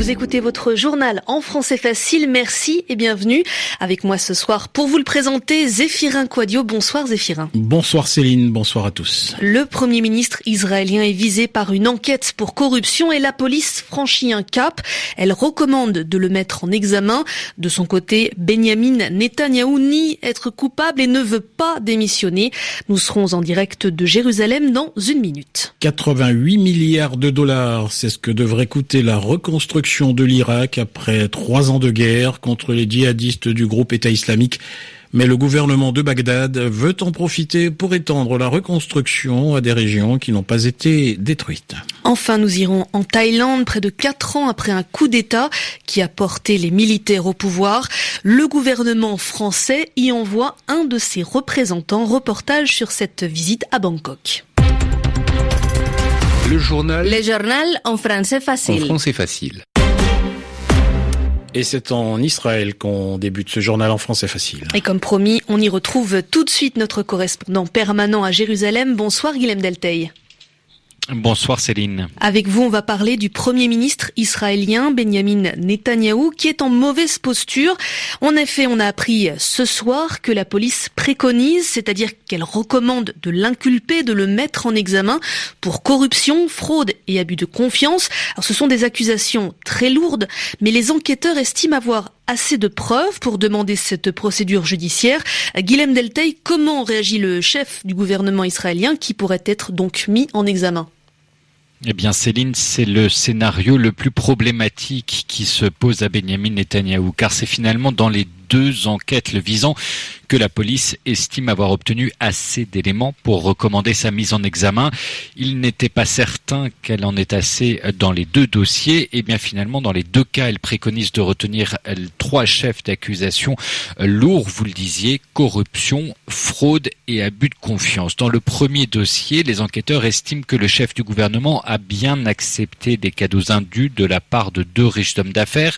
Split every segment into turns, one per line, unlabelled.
Vous écoutez votre journal en français facile. Merci et bienvenue avec moi ce soir pour vous le présenter. Zéphirin Quadio. Bonsoir Zéphirin.
Bonsoir Céline, bonsoir à tous.
Le premier ministre israélien est visé par une enquête pour corruption et la police franchit un cap. Elle recommande de le mettre en examen. De son côté, Benjamin Netanyahou nie être coupable et ne veut pas démissionner. Nous serons en direct de Jérusalem dans une minute.
88 milliards de dollars, c'est ce que devrait coûter la reconstruction de l'Irak après trois ans de guerre contre les djihadistes du groupe État islamique. Mais le gouvernement de Bagdad veut en profiter pour étendre la reconstruction à des régions qui n'ont pas été détruites.
Enfin, nous irons en Thaïlande près de quatre ans après un coup d'État qui a porté les militaires au pouvoir. Le gouvernement français y envoie un de ses représentants. Reportage sur cette visite à Bangkok.
Le journal.
Le journal en français facile.
En français facile.
Et c'est en Israël qu'on débute ce journal en français facile.
Et comme promis, on y retrouve tout de suite notre correspondant permanent à Jérusalem. Bonsoir Guilhem Delteil.
Bonsoir Céline.
Avec vous, on va parler du Premier ministre israélien Benjamin Netanyahou qui est en mauvaise posture. En effet, on a appris ce soir que la police préconise, c'est-à-dire qu'elle recommande de l'inculper, de le mettre en examen pour corruption, fraude et abus de confiance. Alors ce sont des accusations très lourdes, mais les enquêteurs estiment avoir assez de preuves pour demander cette procédure judiciaire. Guilhem Delteil, comment réagit le chef du gouvernement israélien qui pourrait être donc mis en examen?
Eh bien, Céline, c'est le scénario le plus problématique qui se pose à Benjamin Netanyahou, car c'est finalement dans les deux enquêtes le visant que la police estime avoir obtenu assez d'éléments pour recommander sa mise en examen. Il n'était pas certain qu'elle en ait assez dans les deux dossiers. Et bien finalement, dans les deux cas, elle préconise de retenir trois chefs d'accusation lourds, vous le disiez, corruption, fraude et abus de confiance. Dans le premier dossier, les enquêteurs estiment que le chef du gouvernement a bien accepté des cadeaux indus de la part de deux riches hommes d'affaires.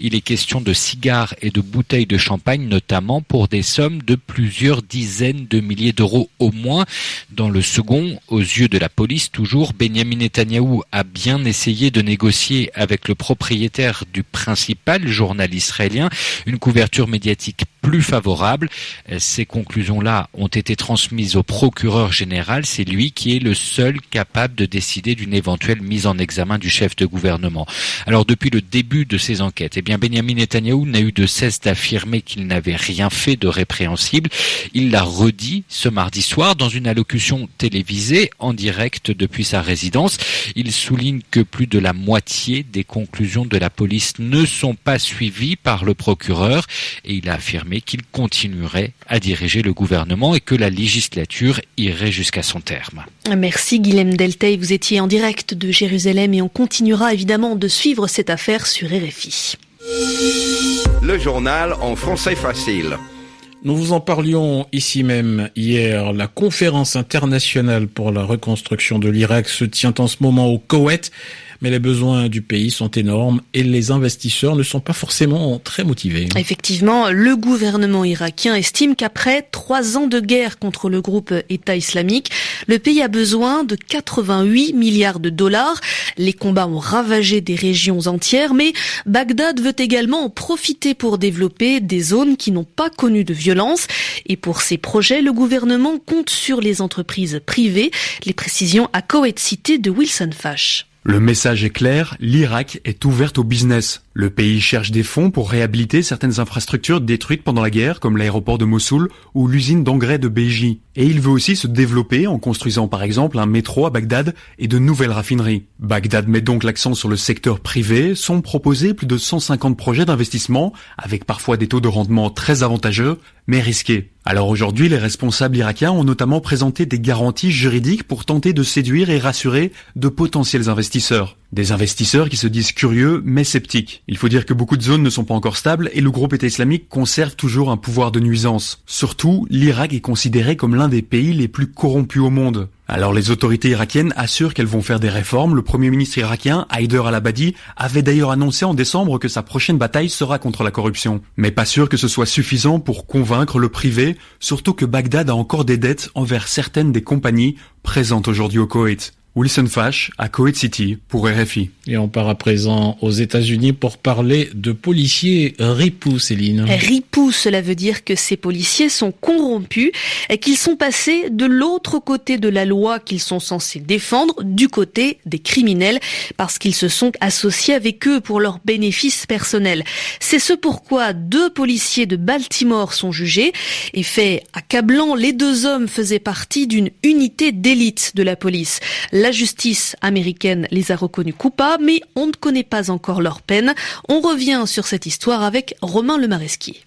Il est question de cigares et de bouteilles de champagne, notamment pour des sommes de plusieurs dizaines de milliers d'euros au moins. Dans le second, aux yeux de la police, toujours, Benjamin Netanyahou a bien essayé de négocier avec le propriétaire du principal journal israélien une couverture médiatique plus favorable. Ces conclusions-là ont été transmises au procureur général. C'est lui qui est le seul capable de décider d'une éventuelle mise en examen du chef de gouvernement. Alors depuis le début de ces enquêtes, eh bien Benjamin Netanyahou n'a eu de cesse d'affirmer qu'il n'avait rien fait de répréhensible. Il l'a redit ce mardi soir dans une allocution télévisée en direct depuis sa résidence. Il souligne que plus de la moitié des conclusions de la police ne sont pas suivies par le procureur et il a affirmé qu'il continuerait à diriger le gouvernement et que la législature irait jusqu'à son terme.
Merci Guilhem Delteil, vous étiez en direct de Jérusalem et on continuera évidemment de suivre cette affaire sur RFI.
Le journal en français facile.
Nous vous en parlions ici même hier. La conférence internationale pour la reconstruction de l'Irak se tient en ce moment au Koweït mais les besoins du pays sont énormes et les investisseurs ne sont pas forcément très motivés.
Effectivement, le gouvernement irakien estime qu'après trois ans de guerre contre le groupe État islamique, le pays a besoin de 88 milliards de dollars. Les combats ont ravagé des régions entières, mais Bagdad veut également en profiter pour développer des zones qui n'ont pas connu de violence. Et pour ces projets, le gouvernement compte sur les entreprises privées. Les précisions à Koweït Cité de Wilson Fash.
Le message est clair, l'Irak est ouverte au business. Le pays cherche des fonds pour réhabiliter certaines infrastructures détruites pendant la guerre, comme l'aéroport de Mossoul ou l'usine d'engrais de Beji. Et il veut aussi se développer en construisant par exemple un métro à Bagdad et de nouvelles raffineries. Bagdad met donc l'accent sur le secteur privé, sont proposés plus de 150 projets d'investissement, avec parfois des taux de rendement très avantageux, mais risqués. Alors aujourd'hui, les responsables irakiens ont notamment présenté des garanties juridiques pour tenter de séduire et rassurer de potentiels investisseurs. Des investisseurs qui se disent curieux mais sceptiques. Il faut dire que beaucoup de zones ne sont pas encore stables et le groupe État islamique conserve toujours un pouvoir de nuisance. Surtout, l'Irak est considéré comme l'un des pays les plus corrompus au monde. Alors les autorités irakiennes assurent qu'elles vont faire des réformes. Le premier ministre irakien, Haider al-Abadi, avait d'ailleurs annoncé en décembre que sa prochaine bataille sera contre la corruption. Mais pas sûr que ce soit suffisant pour convaincre le privé, surtout que Bagdad a encore des dettes envers certaines des compagnies présentes aujourd'hui au Koweït. Wilson Fash à Kuwait City pour RFI.
Et on part à présent aux États-Unis pour parler de policiers ripoux, Céline.
Ripoux, cela veut dire que ces policiers sont corrompus et qu'ils sont passés de l'autre côté de la loi qu'ils sont censés défendre, du côté des criminels, parce qu'ils se sont associés avec eux pour leurs bénéfices personnels. C'est ce pourquoi deux policiers de Baltimore sont jugés. Et fait accablant, les deux hommes faisaient partie d'une unité d'élite de la police. La justice américaine les a reconnus coupables, mais on ne connaît pas encore leur peine. On revient sur cette histoire avec Romain Lemaresquier.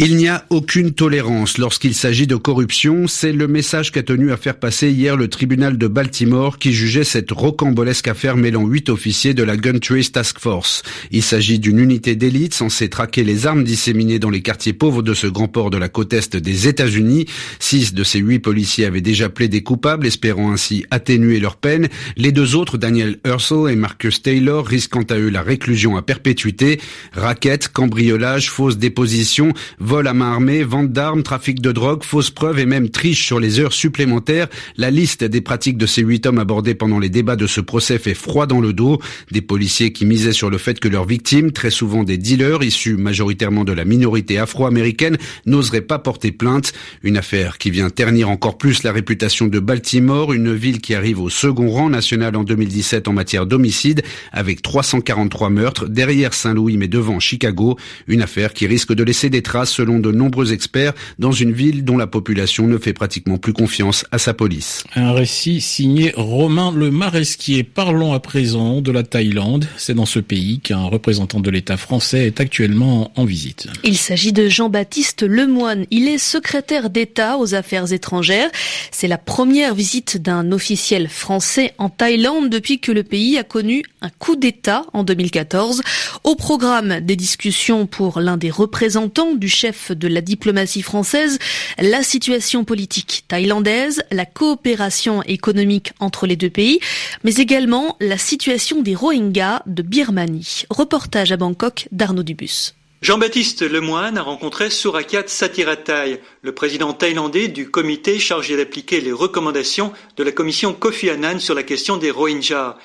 Il n'y a aucune tolérance lorsqu'il s'agit de corruption. C'est le message qu'a tenu à faire passer hier le tribunal de Baltimore qui jugeait cette rocambolesque affaire mêlant huit officiers de la Gun Trace Task Force. Il s'agit d'une unité d'élite censée traquer les armes disséminées dans les quartiers pauvres de ce grand port de la côte est des États-Unis. Six de ces huit policiers avaient déjà plaidé coupables, espérant ainsi atténuer leur peine. Les deux autres, Daniel Ursel et Marcus Taylor, risquant à eux la réclusion à perpétuité. Raquettes, cambriolage, fausses dépositions, Vol à main armée, vente d'armes, trafic de drogue, fausses preuves et même triche sur les heures supplémentaires. La liste des pratiques de ces huit hommes abordés pendant les débats de ce procès fait froid dans le dos. Des policiers qui misaient sur le fait que leurs victimes, très souvent des dealers issus majoritairement de la minorité afro-américaine, n'oseraient pas porter plainte. Une affaire qui vient ternir encore plus la réputation de Baltimore, une ville qui arrive au second rang national en 2017 en matière d'homicide, avec 343 meurtres, derrière Saint-Louis mais devant Chicago. Une affaire qui risque de laisser des traces selon de nombreux experts, dans une ville dont la population ne fait pratiquement plus confiance à sa police.
Un récit signé Romain Le Maresquier. Parlons à présent de la Thaïlande. C'est dans ce pays qu'un représentant de l'État français est actuellement en visite.
Il s'agit de Jean-Baptiste Lemoine. Il est secrétaire d'État aux affaires étrangères. C'est la première visite d'un officiel français en Thaïlande depuis que le pays a connu un coup d'État en 2014. Au programme des discussions pour l'un des représentants du chef de la diplomatie française, la situation politique thaïlandaise, la coopération économique entre les deux pays, mais également la situation des Rohingyas de Birmanie. Reportage à Bangkok d'Arnaud Dubus.
Jean-Baptiste Lemoine a rencontré Surakat Sathirathai, le président thaïlandais du comité chargé d'appliquer les recommandations de la commission Kofi Annan sur la question des Rohingyas.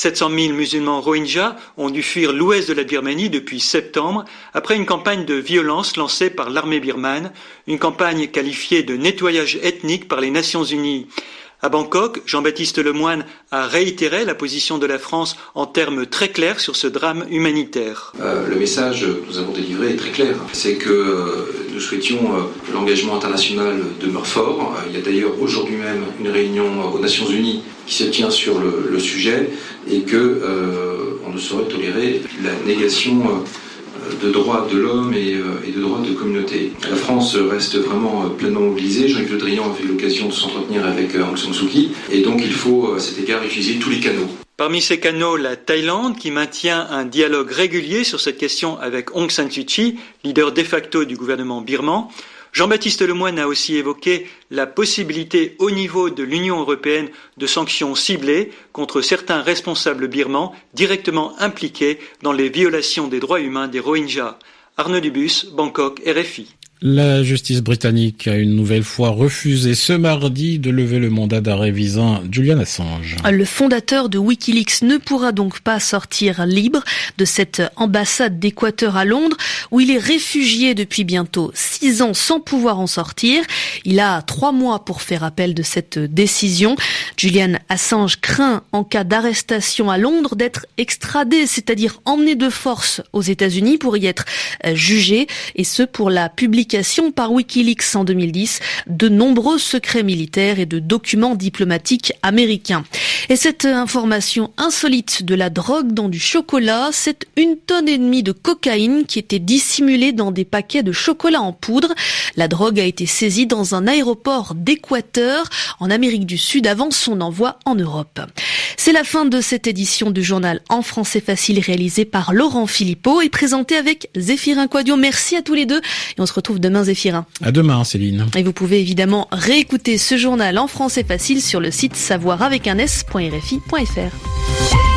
700 000 musulmans rohingyas ont dû fuir l'ouest de la Birmanie depuis septembre après une campagne de violence lancée par l'armée birmane, une campagne qualifiée de nettoyage ethnique par les Nations Unies. À Bangkok, Jean-Baptiste Lemoine a réitéré la position de la France en termes très clairs sur ce drame humanitaire.
Euh, le message que nous avons délivré est très clair. Euh, nous souhaitions euh, que l'engagement international demeure fort. il y a d'ailleurs aujourd'hui même une réunion aux Nations Unies qui se tient sur le, sujet et que on ne saurait tolérer la négation de droits de l'homme euh, et, de droits de communauté. La France reste vraiment euh, pleinement mobilisée. Jean-Yves Le Drian a eu l'occasion de s'entretenir avec euh, Aung San Suu Kyi. Et donc il faut, à cet égard, utiliser tous les canaux.
Parmi ces canaux, la Thaïlande, qui maintient un dialogue régulier sur cette question avec Aung San Suu Kyi, leader de facto du gouvernement birman. Jean-Baptiste Lemoyne a aussi évoqué la possibilité au niveau de l'Union européenne de sanctions ciblées contre certains responsables birmans directement impliqués dans les violations des droits humains des Rohingyas. Arnaud Dubus, Bangkok, RFI.
La justice britannique a une nouvelle fois refusé ce mardi de lever le mandat d'arrêt visant Julian Assange.
Le fondateur de Wikileaks ne pourra donc pas sortir libre de cette ambassade d'Équateur à Londres où il est réfugié depuis bientôt six ans sans pouvoir en sortir. Il a trois mois pour faire appel de cette décision. Julian Assange craint en cas d'arrestation à Londres d'être extradé, c'est-à-dire emmené de force aux États-Unis pour y être jugé et ce pour la publication par Wikileaks en 2010 de nombreux secrets militaires et de documents diplomatiques américains. Et cette information insolite de la drogue dans du chocolat, c'est une tonne et demie de cocaïne qui était dissimulée dans des paquets de chocolat en poudre. La drogue a été saisie dans un aéroport d'Équateur en Amérique du Sud avant son envoi en Europe. C'est la fin de cette édition du journal en français facile réalisé par Laurent Philippot et présenté avec Zéphirin Quadio. Merci à tous les deux et on se retrouve demain Zéphirin.
À demain Céline.
Et vous pouvez évidemment réécouter ce journal en français facile sur le site savoir avec un s.rfi.fr.